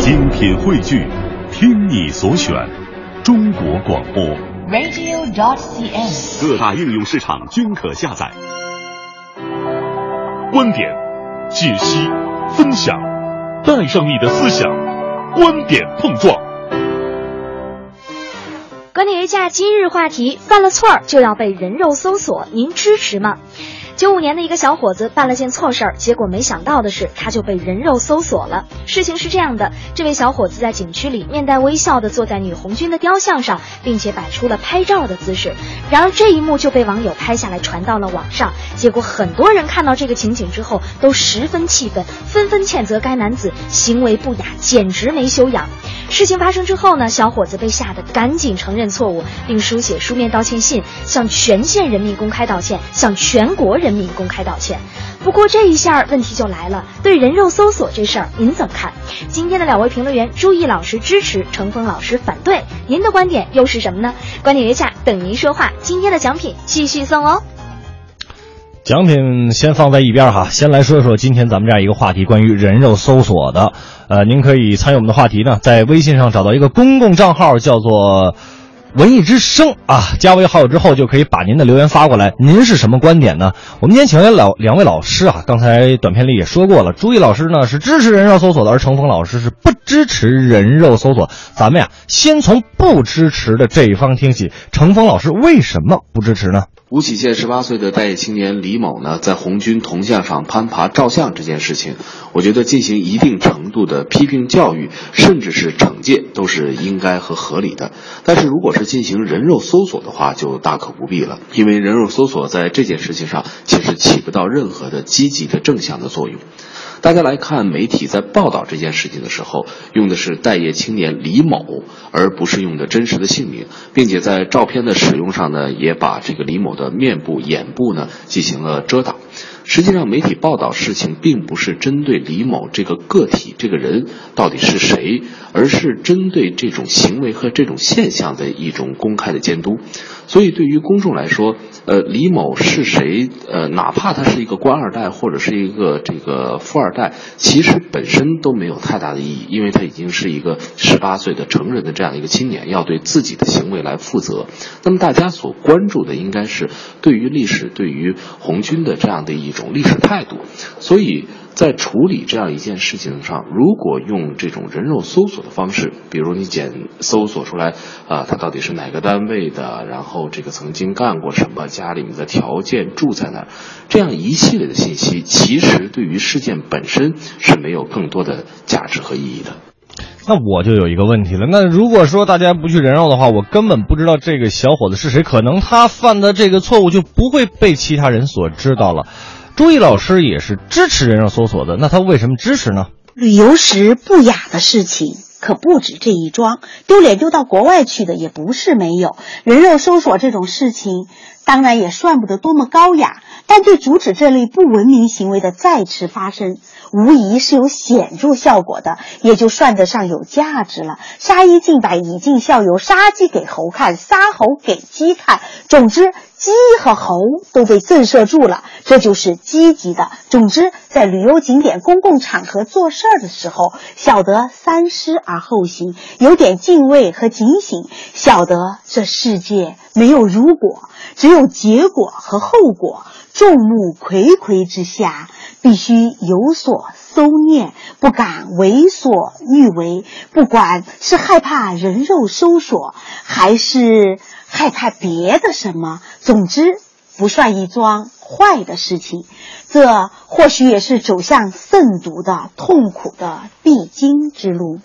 精品汇聚，听你所选，中国广播。radio.dot.cn，。各大应用市场均可下载。观点、解析、分享，带上你的思想，观点碰撞。观点一下今日话题：犯了错儿就要被人肉搜索，您支持吗？九五年的一个小伙子办了件错事儿，结果没想到的是，他就被人肉搜索了。事情是这样的，这位小伙子在景区里面带微笑的坐在女红军的雕像上，并且摆出了拍照的姿势。然而这一幕就被网友拍下来传到了网上，结果很多人看到这个情景之后都十分气愤，纷纷谴责该男子行为不雅，简直没修养。事情发生之后呢，小伙子被吓得赶紧承认错误，并书写书面道歉信，向全县人民公开道歉，向全国人民公开道歉。不过这一下问题就来了，对人肉搜索这事儿您怎么看？今天的两位评论员朱毅老师支持，程峰老师反对，您的观点又是什么呢？观点约架等您说话，今天的奖品继续送哦。奖品先放在一边哈，先来说说今天咱们这样一个话题，关于人肉搜索的。呃，您可以参与我们的话题呢，在微信上找到一个公共账号，叫做“文艺之声”啊，加为好友之后就可以把您的留言发过来。您是什么观点呢？我们今天请来老两位老师啊，刚才短片里也说过了，朱毅老师呢是支持人肉搜索的，而程峰老师是不支持人肉搜索。咱们呀，先从不支持的这一方听起。程峰老师为什么不支持呢？吴起县十八岁的待业青年李某呢，在红军铜像上攀爬照相这件事情，我觉得进行一定程度的批评教育，甚至是惩戒，都是应该和合理的。但是如果是进行人肉搜索的话，就大可不必了，因为人肉搜索在这件事情上其实起不到任何的积极的正向的作用。大家来看媒体在报道这件事情的时候，用的是待业青年李某，而不是用的真实的姓名，并且在照片的使用上呢，也把这个李某的面部、眼部呢进行了遮挡。实际上，媒体报道事情并不是针对李某这个个体、这个人到底是谁，而是针对这种行为和这种现象的一种公开的监督。所以，对于公众来说，呃，李某是谁？呃，哪怕他是一个官二代或者是一个这个富二代，其实本身都没有太大的意义，因为他已经是一个十八岁的成人的这样一个青年，要对自己的行为来负责。那么，大家所关注的应该是对于历史、对于红军的这样的一种历史态度。所以在处理这样一件事情上，如果用这种人肉搜索的方式，比如你检搜索出来啊、他到底是哪个单位的，然后这个曾经干过什么，家里面的条件，住在哪儿，这样一系列的信息，其实对于事件本身是没有更多的价值和意义的。那我就有一个问题了，那如果说大家不去人肉的话，我根本不知道这个小伙子是谁，可能他犯的这个错误就不会被其他人所知道了。朱毅老师也是支持人肉搜索的，那他为什么支持呢？旅游时不雅的事情可不止这一桩，丢脸丢到国外去的也不是没有。人肉搜索这种事情，当然也算不得多么高雅，但对阻止这类不文明行为的再次发生，无疑是有显著效果的，也就算得上有价值了。杀一儆百，以儆效尤，杀鸡给猴看，杀猴给鸡看。总之，鸡和猴都被震慑住了，这就是积极的。总之，在旅游景点、公共场合做事儿的时候，晓得三思而后行，有点敬畏和警醒，晓得这世界没有如果，只有结果和后果。众目睽睽之下，必须有所收敛，不敢为所欲为。不管是害怕人肉搜索，还是害怕别的什么，总之不算一桩坏的事情。这或许也是走向慎独的痛苦的必经之路。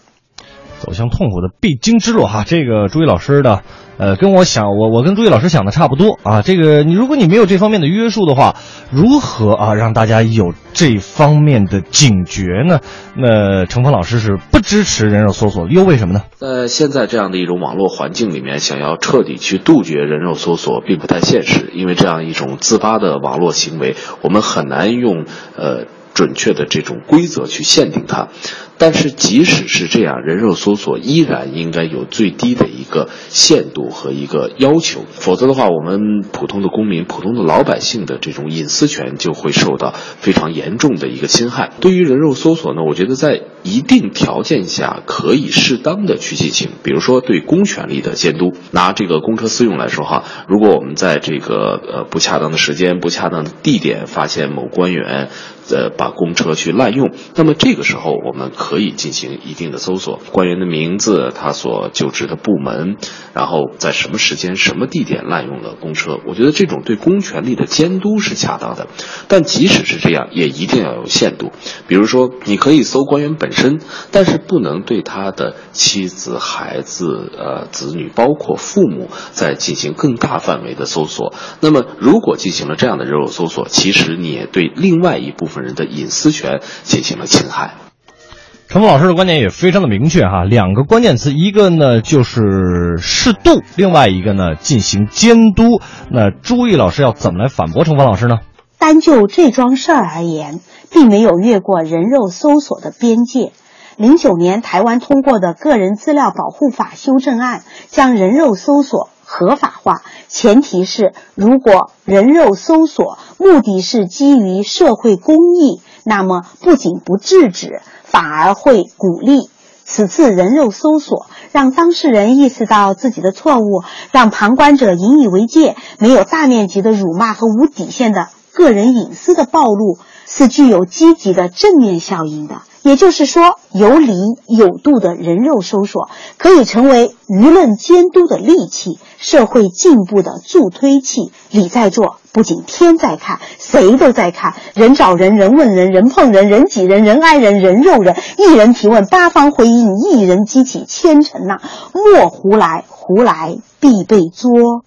走向痛苦的必经之路哈，这个朱毅老师的，呃，跟我想，我我跟朱毅老师想的差不多啊。这个你如果你没有这方面的约束的话，如何啊让大家有这方面的警觉呢？那程峰老师是不支持人肉搜索，又为什么呢？在现在这样的一种网络环境里面，想要彻底去杜绝人肉搜索，并不太现实，因为这样一种自发的网络行为，我们很难用呃。准确的这种规则去限定它，但是即使是这样，人肉搜索依然应该有最低的一个限度和一个要求，否则的话，我们普通的公民、普通的老百姓的这种隐私权就会受到非常严重的一个侵害。对于人肉搜索呢，我觉得在一定条件下可以适当的去进行，比如说对公权力的监督。拿这个公车私用来说哈，如果我们在这个呃不恰当的时间、不恰当的地点发现某官员。呃，把公车去滥用，那么这个时候我们可以进行一定的搜索，官员的名字，他所就职的部门，然后在什么时间、什么地点滥用了公车，我觉得这种对公权力的监督是恰当的。但即使是这样，也一定要有限度。比如说，你可以搜官员本身，但是不能对他的妻子、孩子、呃子女，包括父母，再进行更大范围的搜索。那么，如果进行了这样的人肉搜索，其实你也对另外一部分。人的隐私权进行了侵害。陈峰老师的观点也非常的明确哈，两个关键词，一个呢就是适度，另外一个呢进行监督。那朱毅老师要怎么来反驳陈峰老师呢？单就这桩事儿而言，并没有越过人肉搜索的边界。零九年台湾通过的《个人资料保护法》修正案，将人肉搜索。合法化前提是，如果人肉搜索目的是基于社会公益，那么不仅不制止，反而会鼓励。此次人肉搜索让当事人意识到自己的错误，让旁观者引以为戒，没有大面积的辱骂和无底线的个人隐私的暴露，是具有积极的正面效应的。也就是说，有理有度的人肉搜索可以成为舆论监督的利器，社会进步的助推器。理在做，不仅天在看，谁都在看。人找人，人问人，人碰人，人挤人，人挨人，人肉人。一人提问，八方回应；一人激起千层浪。莫胡来，胡来必被捉。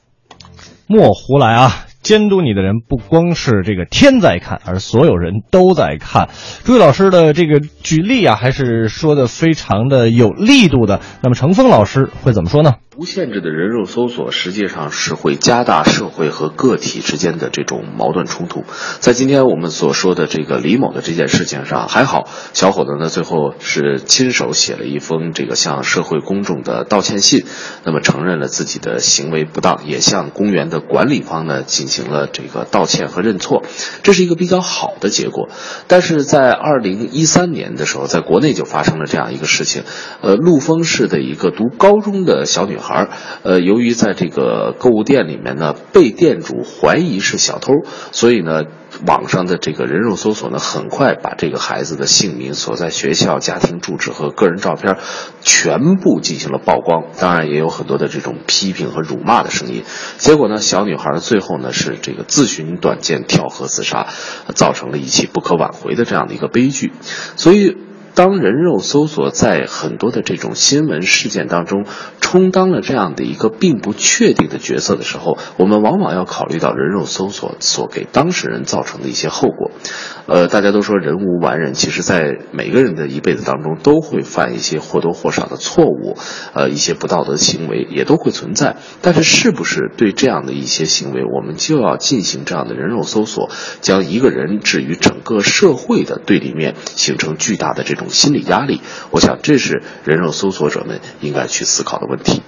莫胡来啊！监督你的人不光是这个天在看，而所有人都在看。朱毅老师的这个举例啊，还是说的非常的有力度的。那么程峰老师会怎么说呢？无限制的人肉搜索实际上是会加大社会和个体之间的这种矛盾冲突。在今天我们所说的这个李某的这件事情上，还好小伙子呢最后是亲手写了一封这个向社会公众的道歉信，那么承认了自己的行为不当，也向公园的管理方呢进行了这个道歉和认错，这是一个比较好的结果。但是在二零一三年的时候，在国内就发生了这样一个事情，呃，陆丰市的一个读高中的小女孩。孩，呃，由于在这个购物店里面呢，被店主怀疑是小偷，所以呢，网上的这个人肉搜索呢，很快把这个孩子的姓名、所在学校、家庭住址和个人照片全部进行了曝光。当然，也有很多的这种批评和辱骂的声音。结果呢，小女孩最后呢是这个自寻短见跳河自杀，造成了一起不可挽回的这样的一个悲剧。所以。当人肉搜索在很多的这种新闻事件当中充当了这样的一个并不确定的角色的时候，我们往往要考虑到人肉搜索所给当事人造成的一些后果。呃，大家都说人无完人，其实，在每个人的一辈子当中都会犯一些或多或少的错误，呃，一些不道德行为也都会存在。但是，是不是对这样的一些行为，我们就要进行这样的人肉搜索，将一个人置于整个社会的对立面，形成巨大的这种？心理压力，我想这是人肉搜索者们应该去思考的问题。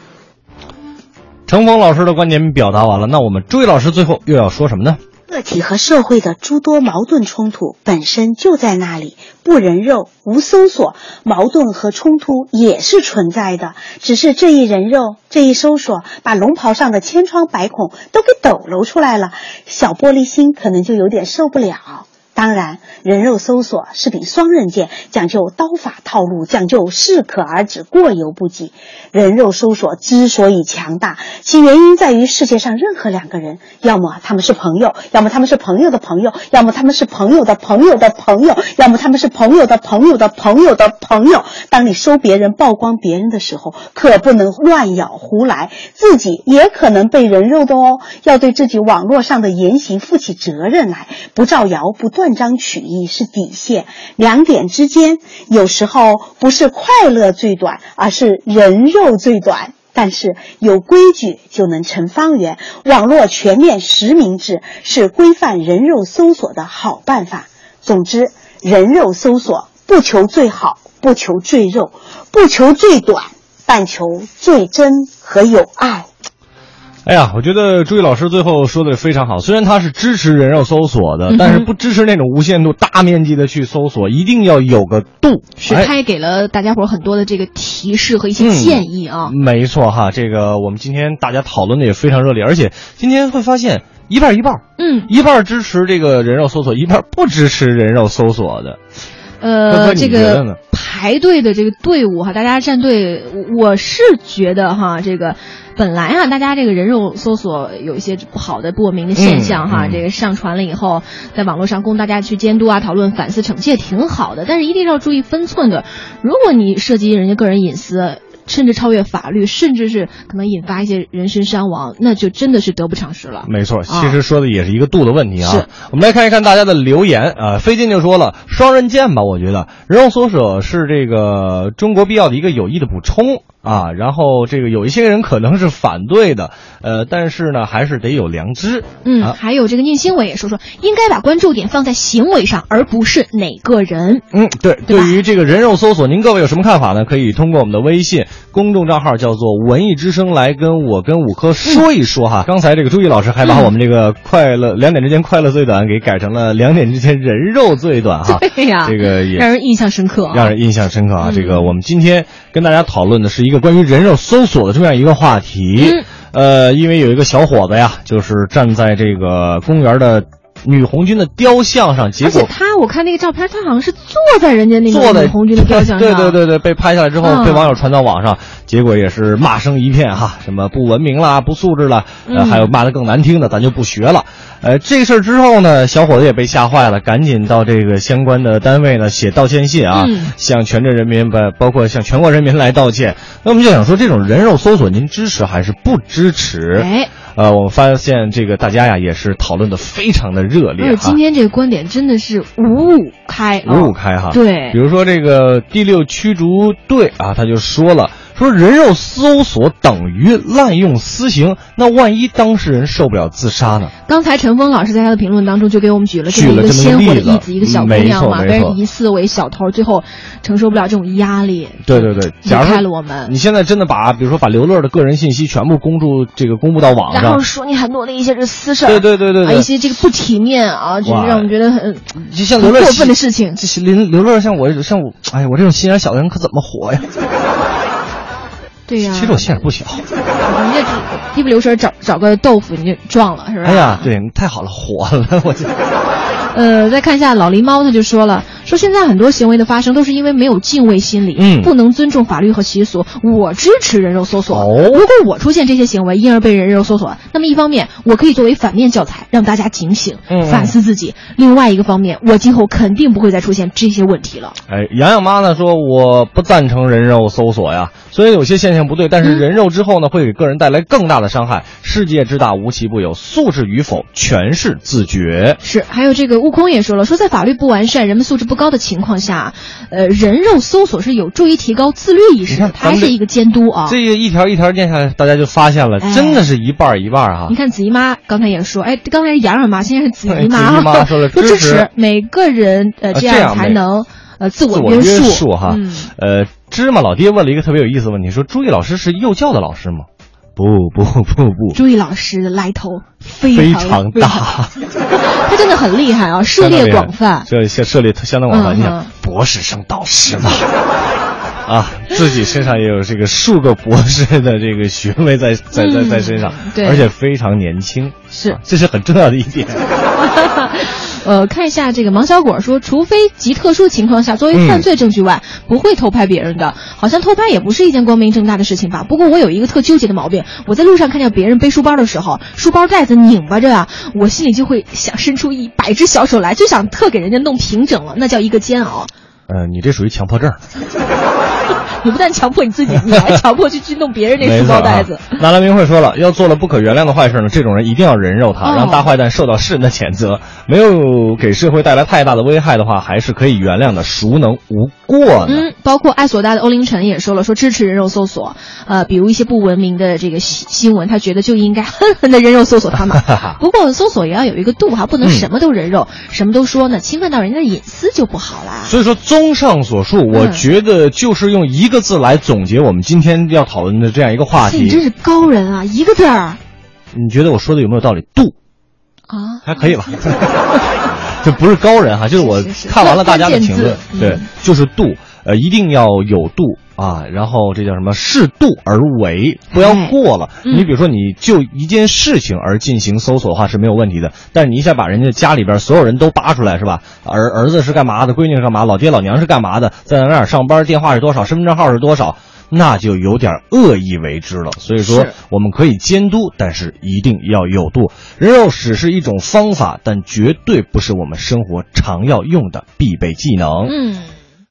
程峰老师的观点表达完了，那我们朱毅老师最后又要说什么呢？个体和社会的诸多矛盾冲突本身就在那里，不人肉、无搜索，矛盾和冲突也是存在的。只是这一人肉、这一搜索，把龙袍上的千疮百孔都给抖搂出来了，小玻璃心可能就有点受不了。当然，人肉搜索是柄双刃剑，讲究刀法套路，讲究适可而止，过犹不及。人肉搜索之所以强大，其原因在于世界上任何两个人，要么他们是朋友，要么他们是朋友的朋友，要么他们是朋友的朋友的朋友，要么他们是朋友的朋友的朋友的朋友。当你收别人、曝光别人的时候，可不能乱咬胡来，自己也可能被人肉的哦。要对自己网络上的言行负起责任来，不造谣，不断。断章取义是底线，两点之间有时候不是快乐最短，而是人肉最短。但是有规矩就能成方圆，网络全面实名制是规范人肉搜索的好办法。总之，人肉搜索不求最好，不求最肉，不求最短，但求最真和有爱。哎呀，我觉得朱毅老师最后说的非常好。虽然他是支持人肉搜索的，嗯但是不支持那种无限度、大面积的去搜索，一定要有个度。是，哎他也给了大家伙很多的这个提示和一些建议啊。没错哈，这个我们今天大家讨论的也非常热烈，而且今天会发现一半一半，嗯，一半支持这个人肉搜索，一半不支持人肉搜索的。呃，这个排队的这个队伍哈，大家站队，我我是觉得哈，这个本来啊，大家这个人肉搜索有一些不好的不文明的现象哈，这个上传了以后，在网络上供大家去监督啊、讨论、反思、惩戒，挺好的，但是一定要注意分寸的。如果你涉及人家个人隐私，甚至超越法律，甚至是可能引发一些人身伤亡，那就真的是得不偿失了。没错，啊其实说的也是一个度的问题啊。是我们来看一看大家的留言啊。飞进就说了，双刃剑吧，我觉得人肉搜索是这个中国必要的一个有益的补充啊。然后这个有一些人可能是反对的，呃，但是呢，还是得有良知。嗯，啊还有这个宁新伟也说说，应该把关注点放在行为上，而不是哪个人。嗯，对，对对于这个人肉搜索，您各位有什么看法呢？可以通过我们的微信公众账号叫做“文艺之声”来跟我跟五科说一说哈。刚才这个朱毅老师还把我们这个快乐两点之间快乐最短给改成了两点之间人肉最短哈。对呀这个也让人印象深刻啊。让人印象深刻啊！嗯这个我们今天跟大家讨论的是一个关于人肉搜索的这样一个话题。嗯呃，因为有一个小伙子呀，就是站在这个公园的女红军的雕像上，结果他，我看那个照片，他好像是坐在人家那个女红军的雕像上。对对对对，被拍下来之后嗯被网友传到网上，结果也是骂声一片哈，什么不文明啦、不素质啦，呃，嗯还有骂的更难听的，咱就不学了。呃，这事儿之后呢，小伙子也被吓坏了，赶紧到这个相关的单位呢写道歉信啊，嗯向全镇人民包包括向全国人民来道歉。那我们就想说，这种人肉搜索，您支持还是不支持？哎，呃，我们发现这个大家呀也是讨论的非常的热烈哈而且今。天这个观点真的是五五开啊，五五开哈，对比如说这个第六驱逐队啊，他就说了，说人肉搜索等于滥用私刑，那万一当事人受不了自杀呢？刚才陈峰老师在他的评论当中就给我们举了这么一个鲜活的例子，一个小姑娘嘛，被人疑似为小偷，最后承受不了这种压力，对对对，假离开了我们你。现在真的把，比如说把刘乐的个人信息全部公布这个公布到网上然后，说你很多的一些这私事儿，对对对对啊，一些这个不体面啊，就是让我们觉得很就像刘乐过分的事情。刘刘乐像我像我，哎呀，我这种心眼小的人可怎么活呀？对呀、其实我心眼不小。人家只一不留神找找个豆腐你就撞了，是吧？哎呀，对，太好了，火了，我就。呃，再看一下老狸猫，他就说了，说现在很多行为的发生都是因为没有敬畏心理，嗯不能尊重法律和习俗。我支持人肉搜索。哦如果我出现这些行为，因而被人肉搜索，那么一方面我可以作为反面教材，让大家警醒，嗯反思自己；另外一个方面，我今后肯定不会再出现这些问题了。哎，洋洋妈呢说我不赞成人肉搜索呀，虽然有些现象不对，但是嗯人肉之后呢，会给个人带来更大的伤害。世界之大无奇不有，素质与否全是自觉。是，还有这个悟空也说了，说在法律不完善、人们素质不高的情况下，呃，人肉搜索是有助于提高自律意识它还是一个监督啊。这个一条一条念下来，大家就发现了，哎真的是一半儿一半儿哈你。看子怡妈刚才也说，哎，刚才是洋洋妈，现在是子怡哎妈，子怡妈说了 说支持每个人呃这样才能呃自自我约我束束哈，嗯，呃，芝麻老爹问了一个特别有意思的问题，说朱毅老师是幼教的老师吗？不不不不，朱毅老师的来头非非常常大，他真的很厉害啊，涉猎广泛。这涉涉猎相当广泛。嗯你想嗯，博士生导师嘛，啊，自己身上也有这个数个博士的这个学位在在在在身上，对而且非常年轻，是啊这是很重要的一点。呃，看一下这个芒小果说，除非极特殊情况下作为嗯犯罪证据外，不会偷拍别人的。好像偷拍也不是一件光明正大的事情吧？不过我有一个特纠结的毛病，我在路上看见别人背书包的时候，书包带子拧巴着啊，我心里就会想伸出一百只小手来，就想特给人家弄平整了，那叫一个煎熬。呃，你这属于强迫症。你不但强迫你自己，你还强迫去去弄别人那书包袋子。纳兰明慧说了，要做了不可原谅的坏事呢，这种人一定要人肉他，哦让大坏蛋受到世人的谴责。没有给社会带来太大的危害的话，还是可以原谅的，孰能无过呢？嗯，包括爱索大的欧凌晨也说了，说支持人肉搜索，呃，比如一些不文明的这个新新闻，他觉得就应该狠狠的人肉搜索他们。不过搜索也要有一个度哈，不能什么都人肉，什么都说呢，侵犯到人家的隐私就不好啦。所以说，综上所述，我嗯觉得就是用一个字来总结我们今天要讨论的这样一个话题。你真是高人啊，一个字儿你觉得我说的有没有道理？度啊，还可以吧？这不是高人哈，就是我看完了大家的评论对嗯，就是度，呃，一定要有度啊，然后这叫什么？适度而为，不要过了。嗯你比如说，你就一件事情而进行搜索的话是没有问题的，但是你一下把人家家里边所有人都扒出来是吧？儿儿子是干嘛的？闺女是干嘛？老爹老娘是干嘛的？在哪儿上班？电话是多少？身份证号是多少？那就有点恶意为之了。所以说，我们可以监督，但是一定要有度。人肉只是一种方法，但绝对不是我们生活常要用的必备技能。嗯。